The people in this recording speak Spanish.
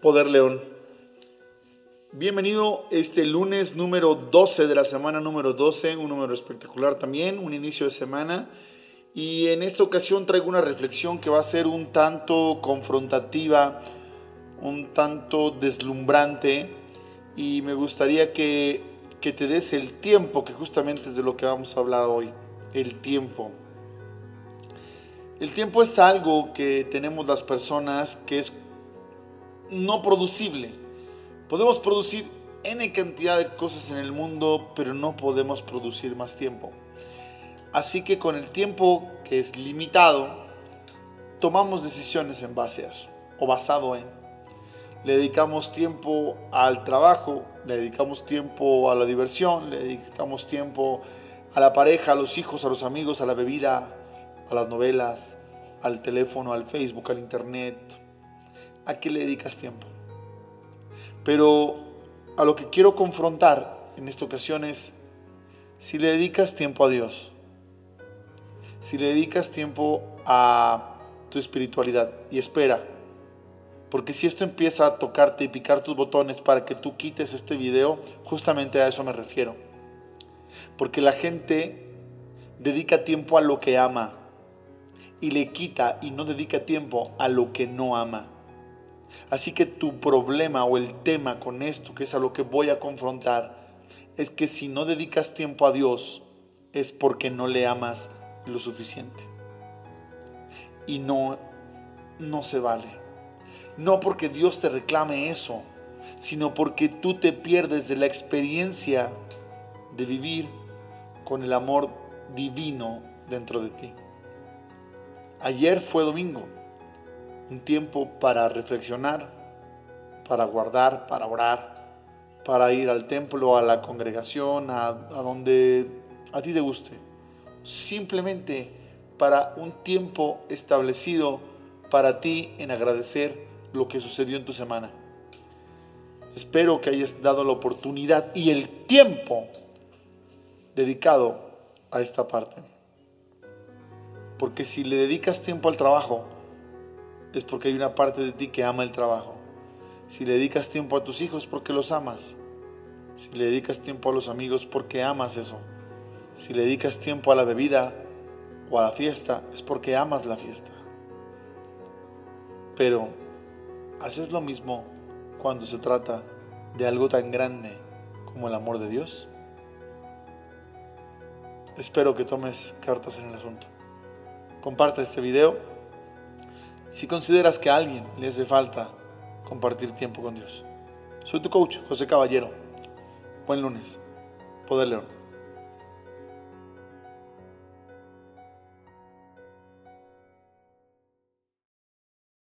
Poder León. Bienvenido este lunes número 12 de la semana número 12, un número espectacular también, un inicio de semana. Y en esta ocasión traigo una reflexión que va a ser un tanto confrontativa, un tanto deslumbrante y me gustaría que, que te des el tiempo, que justamente es de lo que vamos a hablar hoy, el tiempo. El tiempo es algo que tenemos las personas que es no producible. Podemos producir N cantidad de cosas en el mundo, pero no podemos producir más tiempo. Así que con el tiempo que es limitado, tomamos decisiones en base a eso, o basado en. Le dedicamos tiempo al trabajo, le dedicamos tiempo a la diversión, le dedicamos tiempo a la pareja, a los hijos, a los amigos, a la bebida, a las novelas, al teléfono, al Facebook, al internet. ¿A qué le dedicas tiempo? Pero a lo que quiero confrontar en esta ocasión es si le dedicas tiempo a Dios, si le dedicas tiempo a tu espiritualidad y espera, porque si esto empieza a tocarte y picar tus botones para que tú quites este video, justamente a eso me refiero. Porque la gente dedica tiempo a lo que ama y le quita y no dedica tiempo a lo que no ama. Así que tu problema o el tema con esto, que es a lo que voy a confrontar, es que si no dedicas tiempo a Dios, es porque no le amas lo suficiente. Y no, no se vale. No porque Dios te reclame eso, sino porque tú te pierdes de la experiencia de vivir con el amor divino dentro de ti. Ayer fue domingo, un tiempo para reflexionar, para guardar, para orar, para ir al templo, a la congregación, a, donde a ti te guste. Simplemente para un tiempo establecido para ti en agradecer lo que sucedió en tu semana. Espero que hayas dado la oportunidad y el tiempo dedicado a esta parte. Porque si le dedicas tiempo al trabajo, es porque hay una parte de ti que ama el trabajo. Si le dedicas tiempo a tus hijos, porque los amas. Si le dedicas tiempo a los amigos, porque amas eso. Si le dedicas tiempo a la bebida o a la fiesta, es porque amas la fiesta. Pero, ¿haces lo mismo cuando se trata de algo tan grande como el amor de Dios? Espero que tomes cartas en el asunto comparte este video si consideras que a alguien le hace falta compartir tiempo con Dios. Soy tu coach, José Caballero. Buen lunes. Poder León.